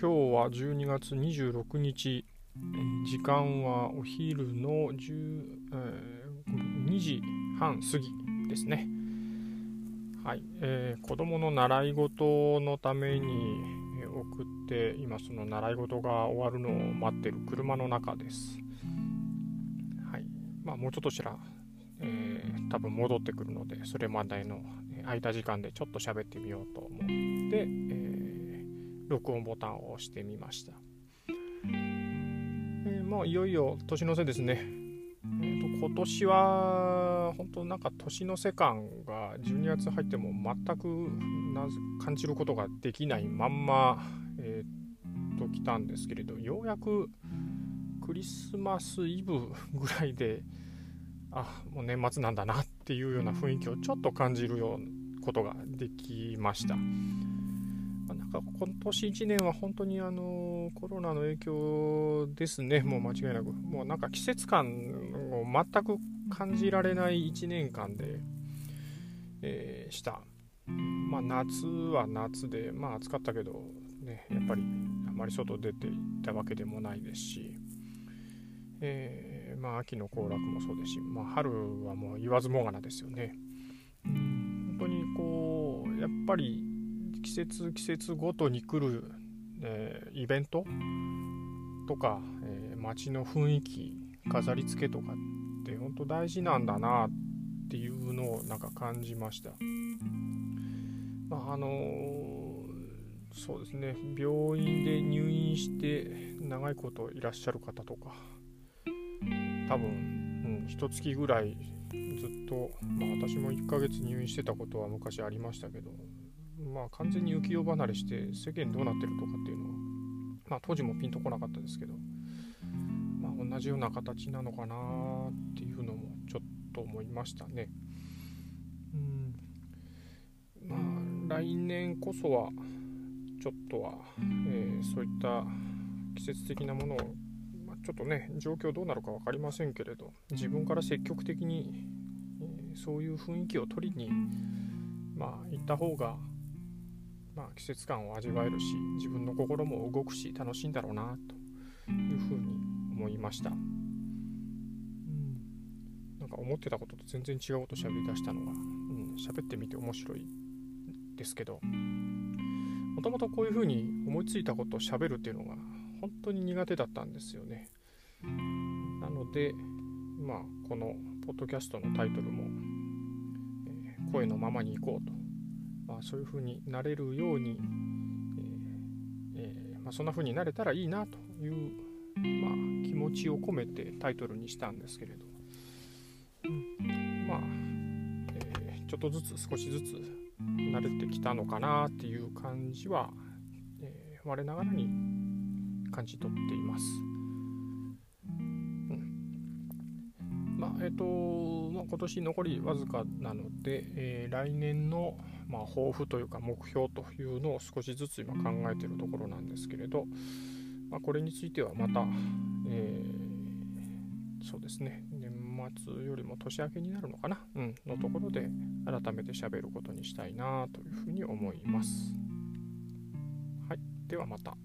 今日は12月26日え、時間はお昼の10、えー、2時半過ぎですね。はい、えー、子供の習い事のために送って今その習い事が終わるのを待ってる車の中です。はい、まあもうちょっとしたら、えー、多分戻ってくるのでそれまでの空いた時間でちょっと喋ってみようと思って、えー録音ボタンを押してみました。えー、まあいよいよ年の瀬ですね。えーと、今年は本当なんか年の瀬感が12月入っても全くな感じることができないまんま、えー、と来たんですけれどようやくクリスマスイブぐらいであもう年末なんだなっていうような雰囲気をちょっと感じるようなことができました。か今年1年は本当にあのコロナの影響ですね、もう間違いなく、もうなんか季節感を全く感じられない1年間で、えー、した。まあ、夏は夏で、まあ暑かったけど、ね、やっぱりあまり外出ていたわけでもないですし、えー、まあ、秋の行楽もそうですし、まあ、春はもう言わずもがなですよね。本当にこうやっぱり季節季節ごとに来る、えー、イベント？とか、えー、街の雰囲気飾り付けとかって本当大事なんだなっていうのをなんか感じました。まあ、あのー、そうですね病院で入院して長いこといらっしゃる方とか多分、うん、一月ぐらいずっと、まあ、私も1ヶ月入院してたことは昔ありましたけどまあ、完全に浮世離れして世間どうなってるとかっていうのは、まあ、当時もピンとこなかったですけど、まあ、同じような形なのかなっていうのもちょっと思いましたね。うんまあ、来年こそはちょっとは、えー、そういった季節的なものを、まあ、ちょっとね状況どうなるか分かりませんけれど自分から積極的に、えー、そういう雰囲気を取りにまあ行った方がまあ、季節感を味わえるし自分の心も動くし楽しいんだろうなというふうに思いました、うん、なんか思ってたことと全然違うこと喋り出したのが、うん、喋ってみて面白いですけどもともとこういうふうに思いついたことを喋るっていうのが本当に苦手だったんですよね。なのでまあこのポッドキャストのタイトルも、えー、声のままに行こうとまあ、そういう風になれるように、えーえー、まあ、そんな風になれたらいいなという、まあ、気持ちを込めてタイトルにしたんですけれど、うん、まあ、えー、ちょっとずつ少しずつ慣れてきたのかなっていう感じは、え我ながらに感じ取っています。まあえーとまあ、今年残りわずかなので、えー、来年の、まあ、抱負というか目標というのを少しずつ今考えているところなんですけれど、まあ、これについてはまた、えー、そうですね年末よりも年明けになるのかな、うん、のところで改めて喋ることにしたいなというふうに思います。はい、ではまた。